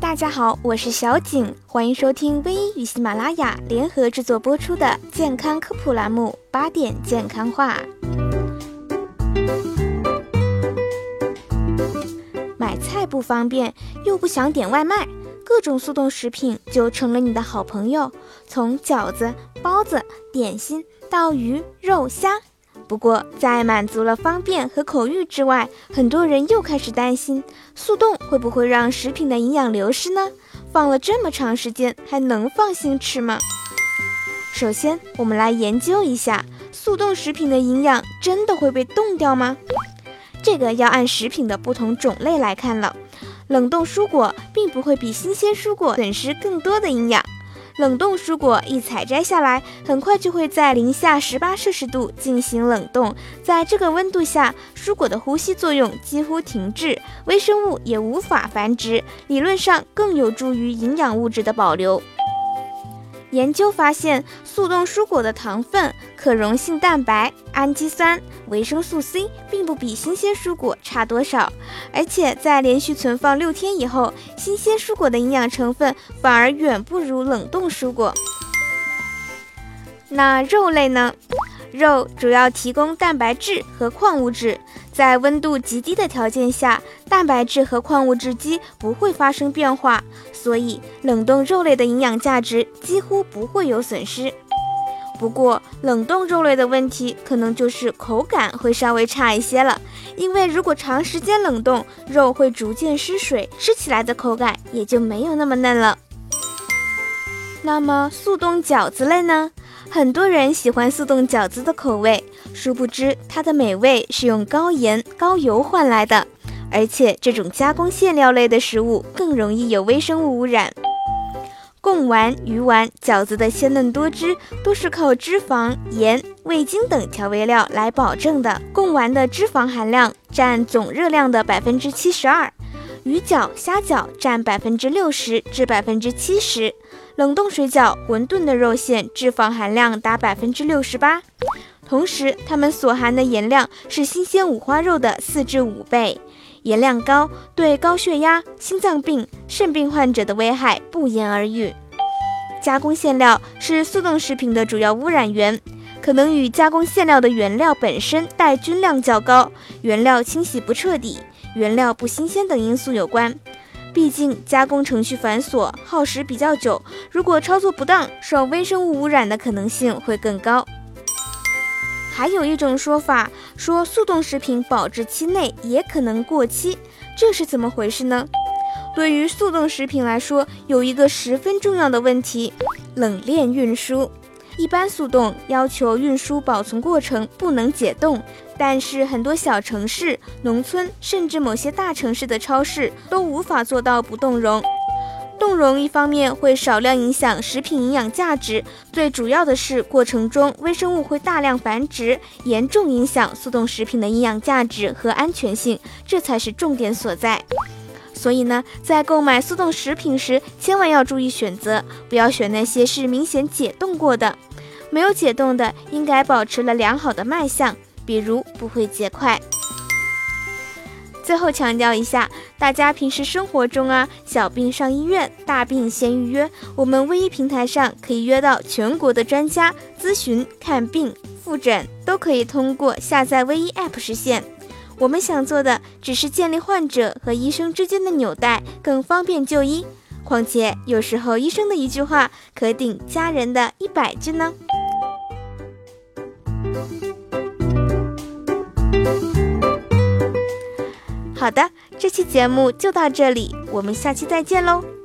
大家好，我是小景，欢迎收听微医与喜马拉雅联合制作播出的健康科普栏目《八点健康话》。买菜不方便，又不想点外卖，各种速冻食品就成了你的好朋友。从饺子、包子、点心到鱼、肉、虾。不过，在满足了方便和口欲之外，很多人又开始担心速冻会不会让食品的营养流失呢？放了这么长时间，还能放心吃吗？首先，我们来研究一下速冻食品的营养真的会被冻掉吗？这个要按食品的不同种类来看了。冷冻蔬果并不会比新鲜蔬果损失更多的营养。冷冻蔬果一采摘下来，很快就会在零下十八摄氏度进行冷冻。在这个温度下，蔬果的呼吸作用几乎停滞，微生物也无法繁殖，理论上更有助于营养物质的保留。研究发现，速冻蔬果的糖分、可溶性蛋白、氨基酸、维生素 C 并不比新鲜蔬果差多少，而且在连续存放六天以后，新鲜蔬果的营养成分反而远不如冷冻蔬果。那肉类呢？肉主要提供蛋白质和矿物质，在温度极低的条件下，蛋白质和矿物质基不会发生变化，所以冷冻肉类的营养价值几乎不会有损失。不过，冷冻肉类的问题可能就是口感会稍微差一些了，因为如果长时间冷冻，肉会逐渐失水，吃起来的口感也就没有那么嫩了。那么，速冻饺子类呢？很多人喜欢速冻饺子的口味，殊不知它的美味是用高盐高油换来的，而且这种加工馅料类的食物更容易有微生物污染。贡丸、鱼丸、饺子的鲜嫩多汁都是靠脂肪、盐、味精等调味料来保证的。贡丸的脂肪含量占总热量的百分之七十二，鱼饺、虾饺占百分之六十至百分之七十。冷冻水饺、馄饨的肉馅脂肪含量达百分之六十八，同时它们所含的盐量是新鲜五花肉的四至五倍，盐量高对高血压、心脏病、肾病患者的危害不言而喻。加工馅料是速冻食品的主要污染源，可能与加工馅料的原料本身带菌量较高、原料清洗不彻底、原料不新鲜等因素有关。毕竟加工程序繁琐，耗时比较久，如果操作不当，受微生物污染的可能性会更高。还有一种说法说，速冻食品保质期内也可能过期，这是怎么回事呢？对于速冻食品来说，有一个十分重要的问题：冷链运输。一般速冻要求运输保存过程不能解冻，但是很多小城市、农村，甚至某些大城市的超市都无法做到不冻溶。冻溶一方面会少量影响食品营养价值，最主要的是过程中微生物会大量繁殖，严重影响速冻食品的营养价值和安全性，这才是重点所在。所以呢，在购买速冻食品时，千万要注意选择，不要选那些是明显解冻过的。没有解冻的，应该保持了良好的卖相，比如不会结块。最后强调一下，大家平时生活中啊，小病上医院，大病先预约。我们微医平台上可以约到全国的专家咨询、看病、复诊，都可以通过下载微医 App 实现。我们想做的只是建立患者和医生之间的纽带，更方便就医。况且有时候医生的一句话可顶家人的一百句呢。好的，这期节目就到这里，我们下期再见喽。